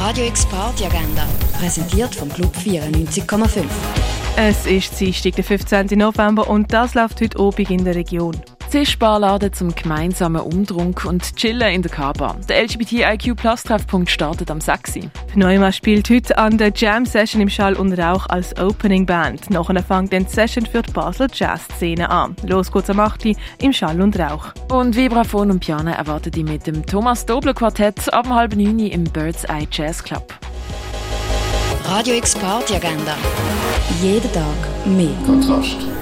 Radio X Party Agenda, präsentiert vom Club 94,5. Es ist Dienstag, der 15. November und das läuft heute Abend in der Region. Zischbarladen zum gemeinsamen Umtrunk und Chillen in der Kaba. Der LGBTIQ Plus Treffpunkt startet am 6. Neumann spielt heute an der Jam Session im Schall und Rauch als Opening Band. Nachher fängt die Session für die Basler Jazz-Szene an. Los geht's am 8. im Schall und Rauch. Und Vibraphon und Piano erwartet die mit dem Thomas Dobler Quartett ab halb neun im Bird's Eye Jazz Club. Radio X Party Agenda. Jeden Tag mehr. Kontrast.